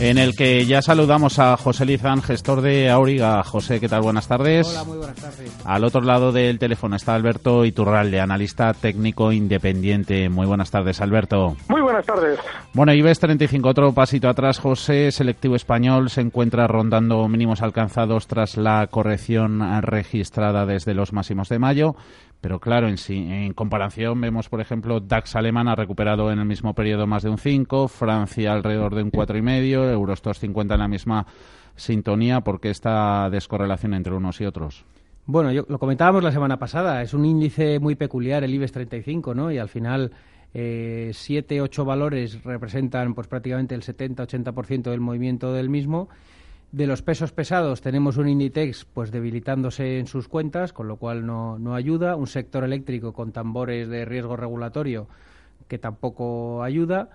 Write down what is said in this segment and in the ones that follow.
en el que ya saludamos a José Lizán, gestor de Auriga. José, ¿qué tal? Buenas tardes. Hola, muy buenas tardes. Al otro lado del teléfono está Alberto Iturralde, analista técnico independiente. Muy buenas tardes, Alberto. Muy buenas tardes. Bueno, IBEX 35, otro pasito atrás, José. Selectivo español se encuentra rondando mínimos alcanzados tras la corrección registrada desde los máximos de mayo. Pero claro, en, en comparación vemos, por ejemplo, DAX alemán ha recuperado en el mismo periodo más de un 5, Francia alrededor de un 4,5, Eurostox 50 en la misma sintonía. ¿Por qué esta descorrelación entre unos y otros? Bueno, yo, lo comentábamos la semana pasada, es un índice muy peculiar el IBEX 35, ¿no? Y al final eh, siete, ocho valores representan pues prácticamente el 70-80% del movimiento del mismo de los pesos pesados tenemos un Inditex pues debilitándose en sus cuentas, con lo cual no, no ayuda, un sector eléctrico con tambores de riesgo regulatorio que tampoco ayuda.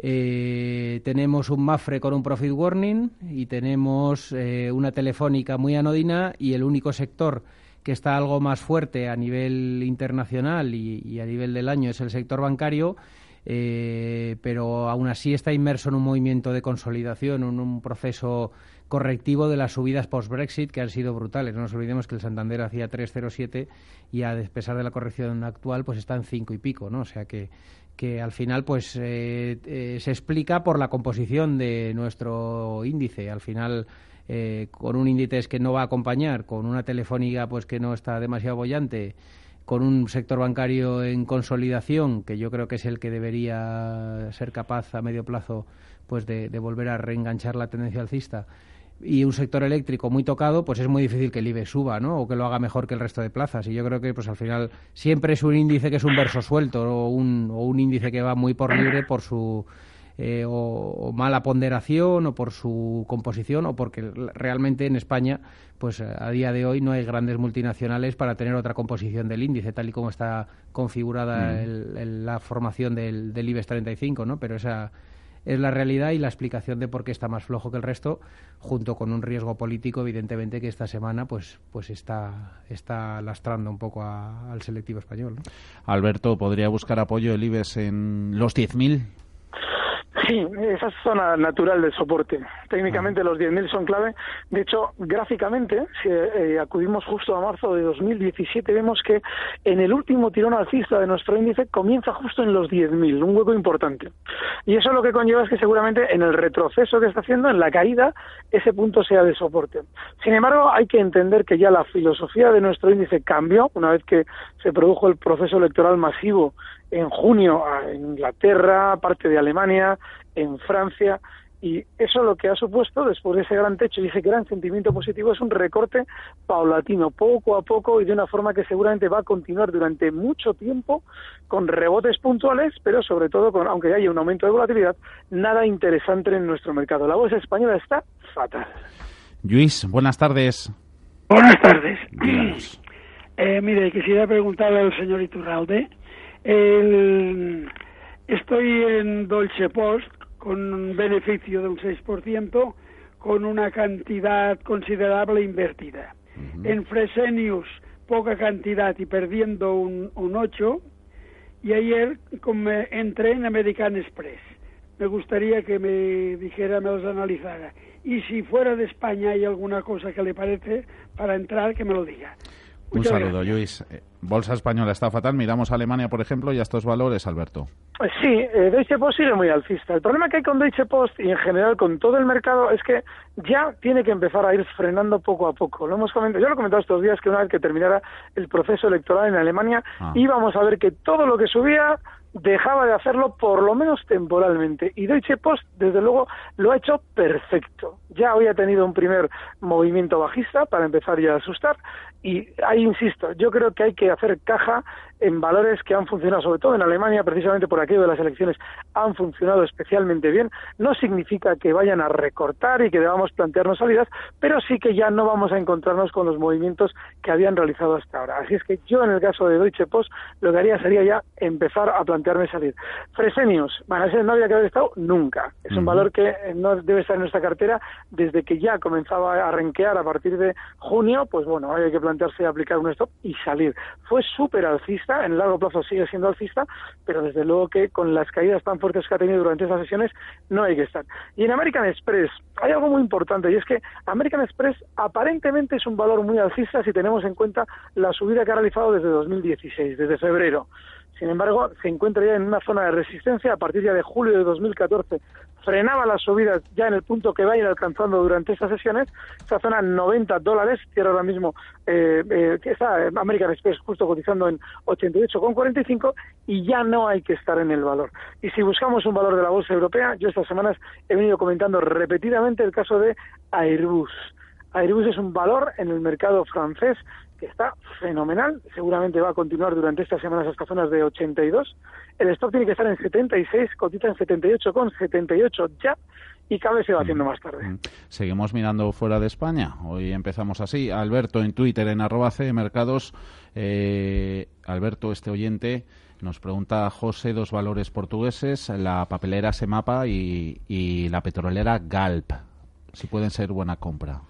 Eh, tenemos un Mafre con un profit warning y tenemos eh, una telefónica muy anodina y el único sector que está algo más fuerte a nivel internacional y, a nivel del año es el sector bancario, eh, pero aún así está inmerso en un movimiento de consolidación, en un proceso correctivo de las subidas post-Brexit que han sido brutales. No nos olvidemos que el Santander hacía 3,07 y a pesar de la corrección actual pues está en 5 y pico, ¿no? O sea que, que al final pues eh, eh, se explica por la composición de nuestro índice. Al final eh, con un índice que no va a acompañar, con una telefónica pues que no está demasiado bollante, con un sector bancario en consolidación, que yo creo que es el que debería ser capaz a medio plazo pues de, de volver a reenganchar la tendencia alcista y un sector eléctrico muy tocado, pues es muy difícil que el IBE suba, ¿no? O que lo haga mejor que el resto de plazas. Y yo creo que, pues al final, siempre es un índice que es un verso suelto o un, o un índice que va muy por libre por su eh, o, mala ponderación o por su composición o porque realmente en España, pues a día de hoy no hay grandes multinacionales para tener otra composición del índice, tal y como está configurada mm. la formación del, del IBEX 35, ¿no? Pero esa es la realidad y la explicación de por qué está más flojo que el resto, junto con un riesgo político, evidentemente, que esta semana pues, pues está, está lastrando un poco al selectivo español. Alberto, ¿podría buscar apoyo el IBEX en los 10.000? Sí, esa es zona natural del soporte. Técnicamente los 10.000 son clave. De hecho, gráficamente, si eh, acudimos justo a marzo de 2017, vemos que en el último tirón alcista de nuestro índice comienza justo en los 10.000, un hueco importante. Y eso lo que conlleva es que seguramente en el retroceso que está haciendo, en la caída, ese punto sea de soporte. Sin embargo, hay que entender que ya la filosofía de nuestro índice cambió una vez que se produjo el proceso electoral masivo en junio en Inglaterra, parte de Alemania, en Francia, y eso lo que ha supuesto, después de ese gran techo y ese gran sentimiento positivo, es un recorte paulatino, poco a poco y de una forma que seguramente va a continuar durante mucho tiempo, con rebotes puntuales, pero sobre todo, con, aunque haya un aumento de volatilidad, nada interesante en nuestro mercado. La bolsa española está fatal. Luis, buenas tardes. Buenas tardes. Eh, mire, quisiera preguntarle al señor Iturralde el, estoy en Dolce Post con un beneficio de un 6%, con una cantidad considerable invertida. En Fresenius, poca cantidad y perdiendo un, un 8. Y ayer como entré en American Express. Me gustaría que me dijera, me los analizara. Y si fuera de España hay alguna cosa que le parece para entrar, que me lo diga. Un saludo, Luis. Eh, Bolsa española está fatal. Miramos a Alemania, por ejemplo, y a estos valores, Alberto. Pues sí, eh, Deutsche Post sigue muy alcista. El problema que hay con Deutsche Post y en general con todo el mercado es que ya tiene que empezar a ir frenando poco a poco. Lo hemos comentado, yo lo he comentado estos días que una vez que terminara el proceso electoral en Alemania ah. íbamos a ver que todo lo que subía dejaba de hacerlo por lo menos temporalmente. Y Deutsche Post, desde luego, lo ha hecho perfecto. Ya hoy ha tenido un primer movimiento bajista para empezar ya a asustar. Y ahí insisto, yo creo que hay que hacer caja en valores que han funcionado, sobre todo en Alemania, precisamente por aquello de las elecciones, han funcionado especialmente bien. No significa que vayan a recortar y que debamos plantearnos salidas, pero sí que ya no vamos a encontrarnos con los movimientos que habían realizado hasta ahora. Así es que yo, en el caso de Deutsche Post, lo que haría sería ya empezar a plantearme salir. Fresenius, ese no había que haber estado nunca. Es un valor que no debe estar en nuestra cartera desde que ya comenzaba a renquear a partir de junio, pues bueno, hay que plantearse aplicar un stop y salir. Fue súper alcista en el largo plazo sigue siendo alcista, pero desde luego que con las caídas tan fuertes que ha tenido durante estas sesiones no hay que estar. Y en American Express hay algo muy importante y es que American Express aparentemente es un valor muy alcista si tenemos en cuenta la subida que ha realizado desde 2016, desde febrero. Sin embargo, se encuentra ya en una zona de resistencia a partir ya de julio de 2014. Frenaba las subidas ya en el punto que va a ir alcanzando durante estas sesiones. Esta zona 90 dólares, cierra ahora mismo, eh, eh, está American Express justo cotizando en 88,45 y ya no hay que estar en el valor. Y si buscamos un valor de la bolsa europea, yo estas semanas he venido comentando repetidamente el caso de Airbus. Airbus es un valor en el mercado francés que está fenomenal, seguramente va a continuar durante estas semanas hasta zonas de 82. El stock tiene que estar en 76, cotiza en 78 con 78 ya y cada vez se va haciendo más tarde. Mm. Seguimos mirando fuera de España. Hoy empezamos así. Alberto en Twitter, en arroba C Mercados. Eh, Alberto, este oyente, nos pregunta José dos valores portugueses, la papelera Semapa y, y la petrolera Galp. Si pueden ser buena compra.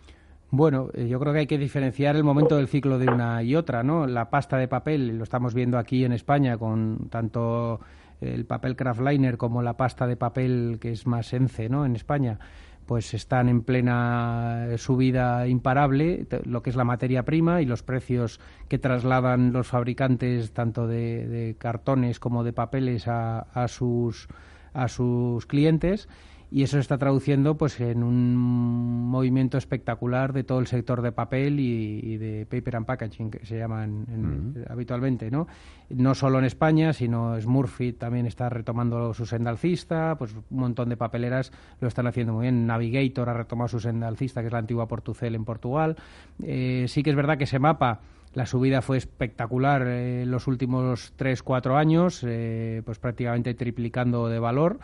Bueno, eh, yo creo que hay que diferenciar el momento del ciclo de una y otra, ¿no? La pasta de papel, lo estamos viendo aquí en España con tanto el papel craftliner como la pasta de papel que es más ENCE, ¿no? En España, pues están en plena subida imparable, lo que es la materia prima y los precios que trasladan los fabricantes tanto de, cartones como de papeles a, a sus a sus clientes y eso se está traduciendo pues en un movimiento espectacular de todo el sector de papel y, de paper and packaging que se llaman habitualmente no no solo en España sino Smurfit también está retomando su senda alcista pues un montón de papeleras lo están haciendo muy bien. Navigator ha retomado su senda alcista que es la antigua Portucel en Portugal. Eh, sí que es verdad que ese mapa la subida fue espectacular eh, en los últimos tres cuatro años eh, pues prácticamente triplicando de valor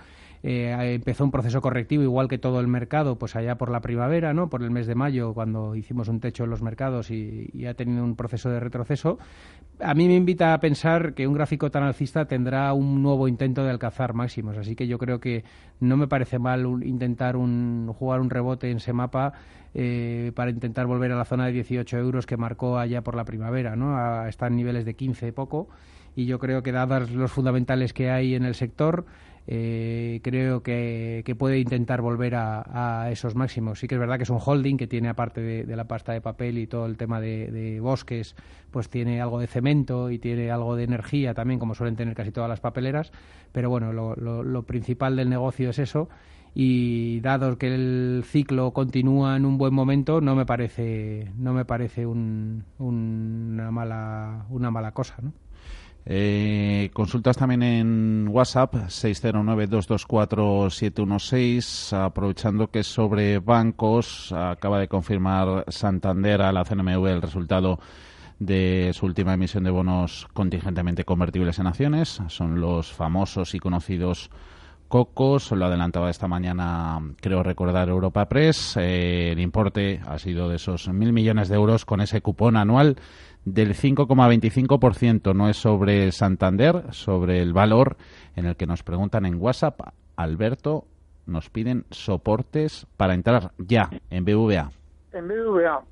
eh, empezó un proceso correctivo igual que todo el mercado, pues allá por la primavera, ¿no? Por el mes de mayo, cuando hicimos un techo en los mercados y, ha tenido un proceso de retroceso. A mí me invita a pensar que un gráfico tan alcista tendrá un nuevo intento de alcanzar máximos, así que yo creo que no me parece mal intentar un, jugar un rebote en ese mapa eh, para intentar volver a la zona de 18 euros que marcó allá por la primavera, ¿no? A, estar en niveles de 15 poco y yo creo que dadas los fundamentales que hay en el sector eh, creo que, puede intentar volver a, esos máximos. Sí que es verdad que es un holding que tiene, aparte de, la pasta de papel y todo el tema de, bosques, pues tiene algo de cemento y tiene algo de energía también, como suelen tener casi todas las papeleras. Pero bueno, lo, principal del negocio es eso. Y dado que el ciclo continúa en un buen momento, no me parece, no me parece una, mala, una mala cosa, ¿no? Eh, consultas también en WhatsApp 609-224-716, aprovechando que sobre bancos acaba de confirmar Santander a la CNMV el resultado de su última emisión de bonos contingentemente convertibles en acciones. Son los famosos y conocidos Cocos. Lo adelantaba esta mañana, creo recordar, Europa Press. Eh, el importe ha sido de esos mil millones de euros con ese cupón anual del 5,25%. No es sobre Santander, sobre el valor en el que nos preguntan en WhatsApp. Alberto, nos piden soportes para entrar ya en BVA. En BVA.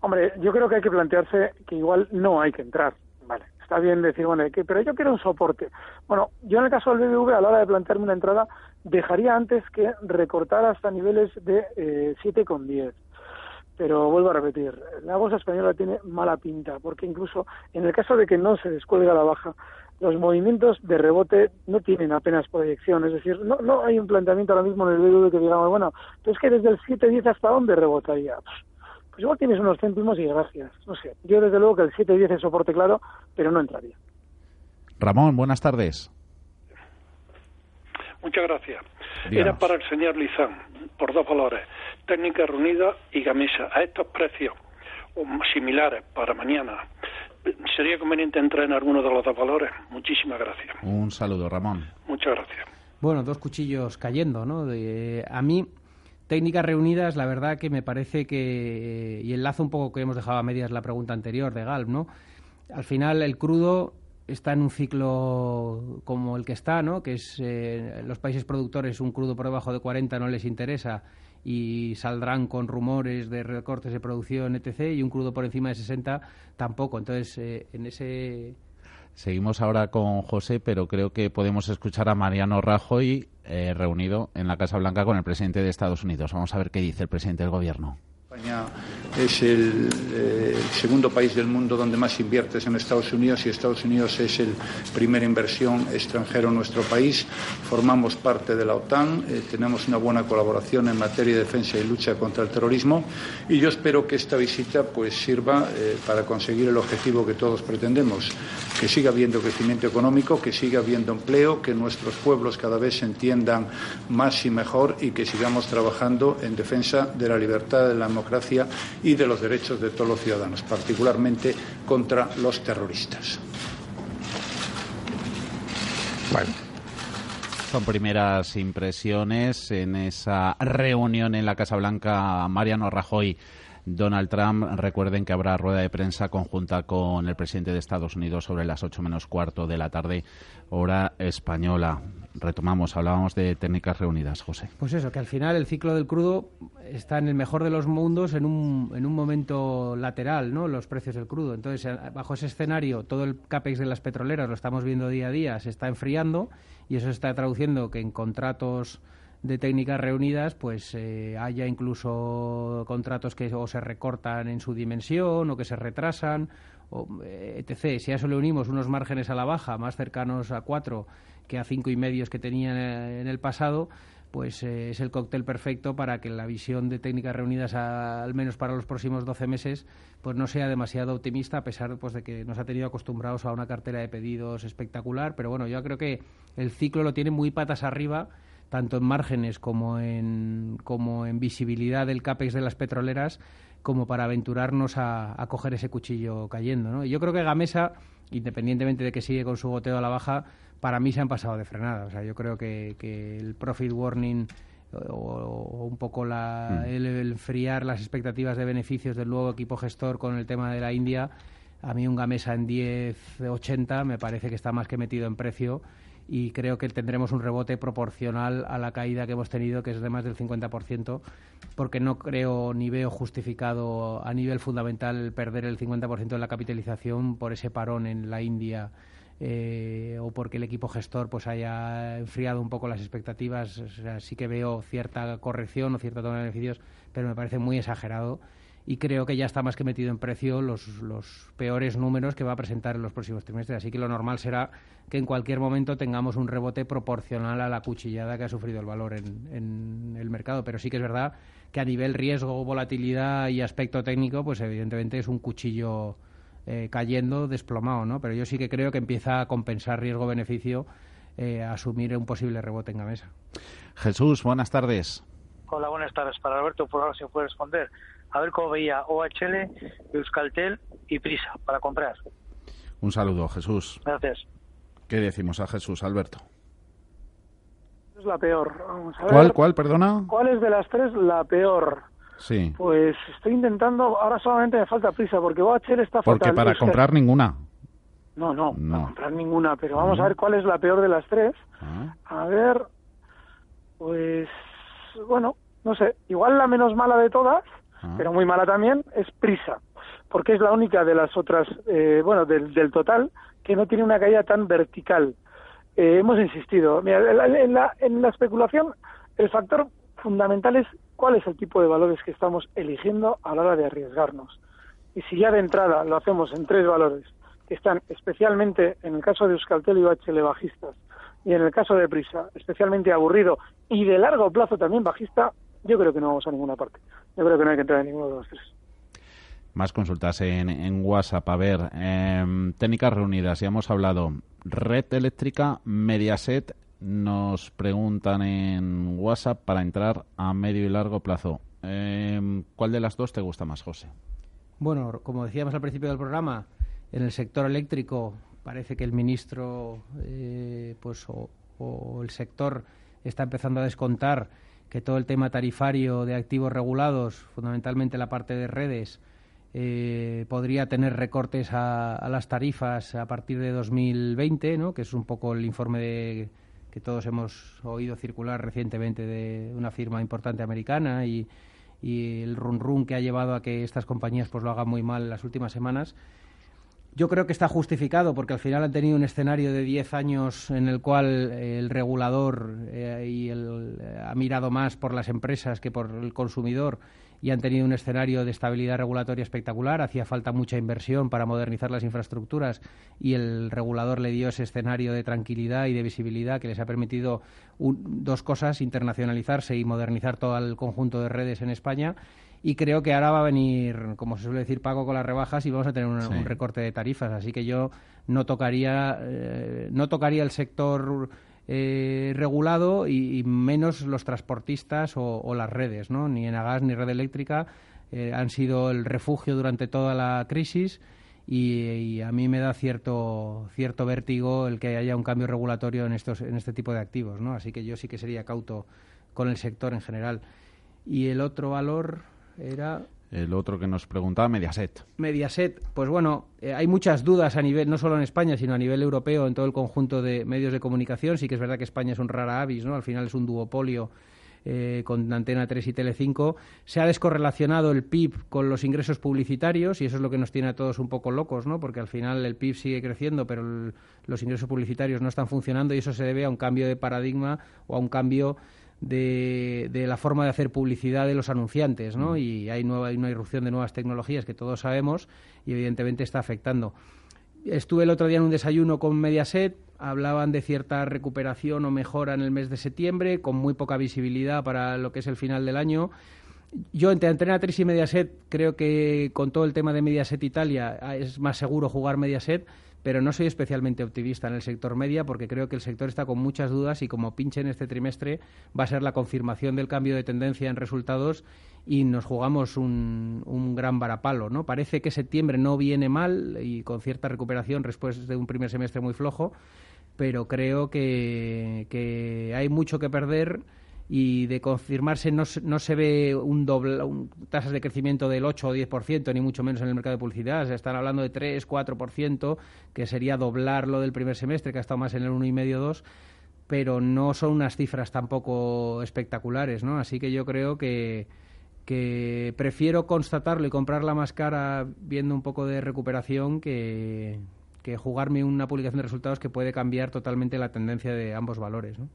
Hombre, yo creo que hay que plantearse que igual no hay que entrar. Vale, está bien decir, bueno, pero yo quiero un soporte. Bueno, yo en el caso del BBVA, a la hora de plantearme una entrada, dejaría antes que recortar hasta niveles de eh, 7,10 pero vuelvo a repetir, la bolsa española tiene mala pinta, porque incluso en el caso de que no se descuelgue la baja, los movimientos de rebote no tienen apenas proyección, es decir, no, no hay un planteamiento ahora mismo en el BBV que digamos, bueno, es que desde el 7-10 hasta dónde rebotaría. Pues igual tienes unos céntimos y gracias, no sé. Yo desde luego que el 7-10 es soporte claro, pero no entraría. Ramón, buenas tardes. Muchas gracias. Era para el señor Lizán, por dos valores, técnica reunida y gamesa. A estos precios similares para mañana, ¿sería conveniente entrar en alguno de los dos valores? Muchísimas gracias. Un saludo, Ramón. Muchas gracias. Bueno, dos cuchillos cayendo, ¿no? De, a mí, técnicas reunidas, la verdad que me parece que, y enlazo un poco que hemos dejado a medias la pregunta anterior de Galp, ¿no? Al final, el crudo está en un ciclo como el que está, ¿no? que es eh, los países productores un crudo por debajo de 40 no les interesa y saldrán con rumores de recortes de producción, etc. Y un crudo por encima de 60 tampoco. Entonces, eh, en ese... Seguimos ahora con José, pero creo que podemos escuchar a Mariano Rajoy eh, reunido en la Casa Blanca con el presidente de Estados Unidos. Vamos a ver qué dice el presidente del Gobierno. España es el, eh, segundo país del mundo donde más inviertes en Estados Unidos y Estados Unidos es el primera inversión extranjera en nuestro país. Formamos parte de la OTAN, eh, tenemos una buena colaboración en materia de defensa y lucha contra el terrorismo y yo espero que esta visita pues sirva eh, para conseguir el objetivo que todos pretendemos, que siga habiendo crecimiento económico, que siga habiendo empleo, que nuestros pueblos cada vez se entiendan más y mejor y que sigamos trabajando en defensa de la libertad, de la democracia y de los derechos de todos los ciudadanos, particularmente contra los terroristas. Bueno. Son primeras impresiones en esa reunión en la Casa Blanca. Mariano Rajoy Donald Trump. Recuerden que habrá rueda de prensa conjunta con el presidente de Estados Unidos sobre las ocho menos cuarto de la tarde, hora española. Retomamos, hablábamos de técnicas reunidas, José. Pues eso, que al final el ciclo del crudo está en el mejor de los mundos en un, en un momento lateral, ¿no? Los precios del crudo. Entonces, bajo ese escenario, todo el capex de las petroleras, lo estamos viendo día a día, se está enfriando y eso está traduciendo que en contratos de técnicas reunidas, pues eh, haya incluso contratos que o se recortan en su dimensión o que se retrasan, o, eh, etc. Si a eso le unimos unos márgenes a la baja más cercanos a cuatro que a cinco y medios que tenían en el pasado, pues eh, es el cóctel perfecto para que la visión de técnicas reunidas, al menos para los próximos 12 meses, pues no sea demasiado optimista, a pesar pues, de que nos ha tenido acostumbrados a una cartera de pedidos espectacular. Pero bueno, yo creo que el ciclo lo tiene muy patas arriba tanto en márgenes como en, como en visibilidad del CAPEX de las petroleras, como para aventurarnos a, coger ese cuchillo cayendo. ¿no? yo creo que Gamesa, independientemente de que sigue con su goteo a la baja, para mí se han pasado de frenada. O sea, yo creo que, el profit warning o, un poco la, mm. el, enfriar las expectativas de beneficios del nuevo equipo gestor con el tema de la India, a mí un Gamesa en 10.80 me parece que está más que metido en precio y creo que tendremos un rebote proporcional a la caída que hemos tenido, que es de más del 50%, porque no creo ni veo justificado a nivel fundamental perder el 50% de la capitalización por ese parón en la India. Eh, o porque el equipo gestor pues haya enfriado un poco las expectativas, sí que veo cierta corrección o cierta toma de beneficios, pero me parece muy exagerado y creo que ya está más que metido en precio los, los peores números que va a presentar en los próximos trimestres. Así que lo normal será que en cualquier momento tengamos un rebote proporcional a la cuchillada que ha sufrido el valor en, en el mercado. Pero sí que es verdad que a nivel riesgo, volatilidad y aspecto técnico, pues evidentemente es un cuchillo eh, cayendo desplomado, ¿no? Pero yo sí que creo que empieza a compensar riesgo-beneficio eh, asumir un posible rebote en la mesa. Jesús, buenas tardes. Hola, buenas tardes. Para Alberto, por ahora se puede responder a ver cómo veía OHL, Euskaltel y Prisa para comprar. Un saludo, Jesús. Gracias. ¿Qué decimos a Jesús, Alberto? Es la peor. ¿Cuál, cuál, perdona? ¿Cuál es de las tres la peor? Sí. Pues estoy intentando, ahora solamente me falta prisa, porque OHL está Porque para comprar ninguna. No, no, no, para comprar ninguna, pero vamos a ver cuál es la peor de las tres. Ah. A ver, pues, bueno, no sé, igual la menos mala de todas Pero muy mala también, es Prisa, porque es la única de las otras, eh, bueno, del, del, total, que no tiene una caída tan vertical. Eh, hemos insistido, Mira, en, la, en, la, especulación el factor fundamental es cuál es el tipo de valores que estamos eligiendo a la hora de arriesgarnos. Y si ya de entrada lo hacemos en tres valores, que están especialmente, en el caso de Euskaltel y OHL bajistas, y en el caso de Prisa, especialmente aburrido y de largo plazo también bajista, yo creo que no vamos a ninguna parte. Yo creo que no hay que entrar en ninguno de los tres. Más consultas en, WhatsApp. A ver, em, técnicas reunidas, ya hemos hablado. Red eléctrica, Mediaset, nos preguntan en WhatsApp para entrar a medio y largo plazo. Em, ¿Cuál de las dos te gusta más, José? Bueno, como decíamos al principio del programa, en el sector eléctrico parece que el ministro eh, pues o, el sector está empezando a descontar que todo el tema tarifario de activos regulados, fundamentalmente la parte de redes, eh, podría tener recortes a, las tarifas a partir de 2020, ¿no? que es un poco el informe de, que todos hemos oído circular recientemente de una firma importante americana y, el run run que ha llevado a que estas compañías pues lo hagan muy mal en las últimas semanas. Yo creo que está justificado porque al final han tenido un escenario de 10 años en el cual el regulador eh, y el, ha mirado más por las empresas que por el consumidor y han tenido un escenario de estabilidad regulatoria espectacular. Hacía falta mucha inversión para modernizar las infraestructuras y el regulador le dio ese escenario de tranquilidad y de visibilidad que les ha permitido dos cosas, internacionalizarse y modernizar todo el conjunto de redes en España y creo que ahora va a venir, como se suele decir, pago con las rebajas y vamos a tener un, recorte de tarifas. Así que yo no tocaría, eh, no tocaría el sector eh, regulado y, menos los transportistas o, las redes, ¿no? Ni Enagas ni Red Eléctrica eh, han sido el refugio durante toda la crisis y, a mí me da cierto cierto vértigo el que haya un cambio regulatorio en estos en este tipo de activos, ¿no? Así que yo sí que sería cauto con el sector en general. Y el otro valor era el otro que nos preguntaba, Mediaset. Mediaset, pues bueno, eh, hay muchas dudas a nivel, no solo en España, sino a nivel europeo, en todo el conjunto de medios de comunicación. Sí que es verdad que España es un rara avis, ¿no? Al final es un duopolio eh, con Antena 3 y Tele5. Se ha descorrelacionado el PIB con los ingresos publicitarios y eso es lo que nos tiene a todos un poco locos, ¿no? Porque al final el PIB sigue creciendo, pero los ingresos publicitarios no están funcionando y eso se debe a un cambio de paradigma o a un cambio de, de, la forma de hacer publicidad de los anunciantes, ¿no? Mm. Y hay, nueva, hay una irrupción de nuevas tecnologías que todos sabemos y evidentemente está afectando. Estuve el otro día en un desayuno con Mediaset, hablaban de cierta recuperación o mejora en el mes de septiembre, con muy poca visibilidad para lo que es el final del año. Yo entre Antena 3 y Mediaset creo que con todo el tema de Mediaset Italia es más seguro jugar Mediaset, pero no soy especialmente optimista en el sector media porque creo que el sector está con muchas dudas y como pinche en este trimestre va a ser la confirmación del cambio de tendencia en resultados y nos jugamos un, un gran varapalo. ¿no? Parece que septiembre no viene mal y con cierta recuperación después de un primer semestre muy flojo, pero creo que, que hay mucho que perder y de confirmarse no, no se ve un doble, un, tasas de crecimiento del 8 o 10%, ni mucho menos en el mercado de publicidad. Se están hablando de 3, 4%, que sería doblar lo del primer semestre, que ha estado más en el 1,5, 2 pero no son unas cifras tampoco espectaculares, ¿no? Así que yo creo que, que prefiero constatarlo y comprarla más cara viendo un poco de recuperación que, que jugarme una publicación de resultados que puede cambiar totalmente la tendencia de ambos valores. ¿no?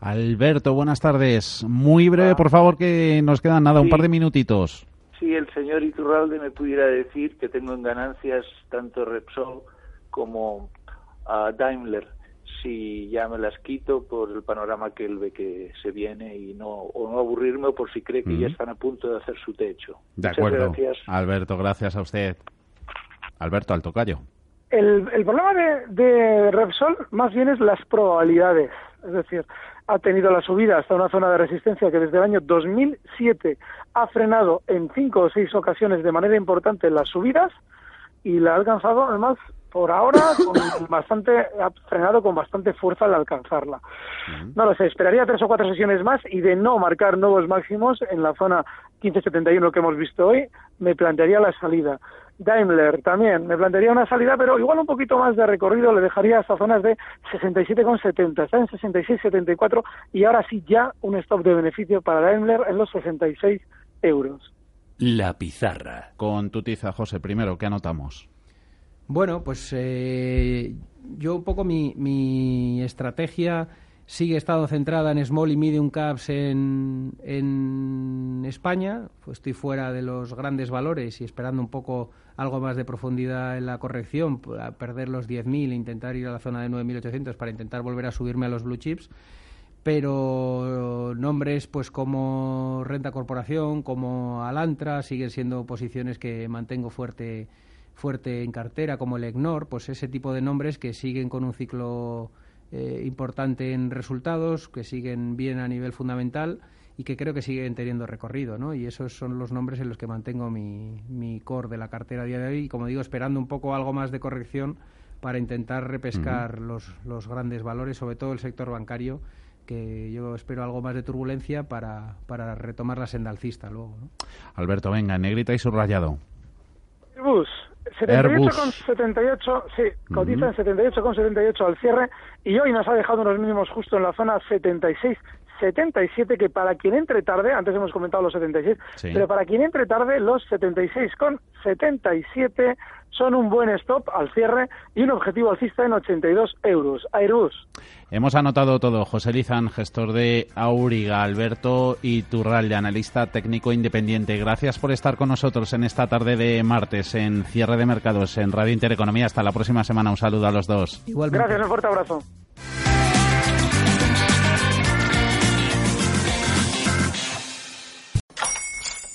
Alberto, buenas tardes. Muy breve, por favor, que nos quedan nada, un par de minutitos. Si el señor Iturralde me pudiera decir que tengo en ganancias tanto Repsol como a Daimler, si ya me las quito por el panorama que él ve que se viene y no o no aburrirme o por si cree que ya están a punto de hacer su techo. De acuerdo. Alberto, gracias a usted. Alberto Altocayo. El, el problema de, de Repsol más bien es las probabilidades. Es decir, ha tenido la subida hasta una zona de resistencia que desde el año 2007 ha frenado en cinco o seis ocasiones de manera importante las subidas y la ha alcanzado además por ahora con bastante ha frenado con bastante fuerza al alcanzarla. No lo sé, esperaría tres o cuatro sesiones más y de no marcar nuevos máximos en la zona 1571 que hemos visto hoy, me plantearía la salida. Daimler también, me plantearía una salida, pero igual un poquito más de recorrido, le dejaría hasta zonas de 67,70, está en 66,74 y ahora sí ya un stop de beneficio para Daimler en los 66 euros. La pizarra. Con tu tiza, José, primero, ¿qué anotamos? Bueno, pues eh, yo un poco mi, mi estrategia sigue estando centrada en small y medium caps en, en España. Pues estoy fuera de los grandes valores y esperando un poco algo más de profundidad en la corrección, a perder los 10.000 e intentar ir a la zona de 9.800 para intentar volver a subirme a los blue chips. Pero nombres pues como Renta Corporación, como Alantra, siguen siendo posiciones que mantengo fuerte, fuerte en cartera, como el EGNOR, pues ese tipo de nombres que siguen con un ciclo eh, importante en resultados, que siguen bien a nivel fundamental y que creo que siguen teniendo recorrido, ¿no? Y esos son los nombres en los que mantengo mi, mi core de la cartera a día de hoy y, como digo, esperando un poco algo más de corrección para intentar repescar los, los grandes valores, sobre todo el sector bancario, que yo espero algo más de turbulencia para, para retomar la senda alcista luego. Alberto, venga, negrita y subrayado. Airbus, 78,78, sí, cotiza en 78,78 al cierre y hoy nos ha dejado unos mínimos justo en la zona 76. 77 que para quien entre tarde, antes hemos comentado los 76, pero para quien entre tarde los 76 con 77 son un buen stop al cierre y un objetivo alcista en 82 euros. Airbus. Hemos anotado todo. José Lizán, gestor de Auriga, Alberto Iturralde, analista técnico independiente. Gracias por estar con nosotros en esta tarde de martes en cierre de mercados en Radio Intereconomía. Hasta la próxima semana. Un saludo a los dos. Gracias, un fuerte abrazo.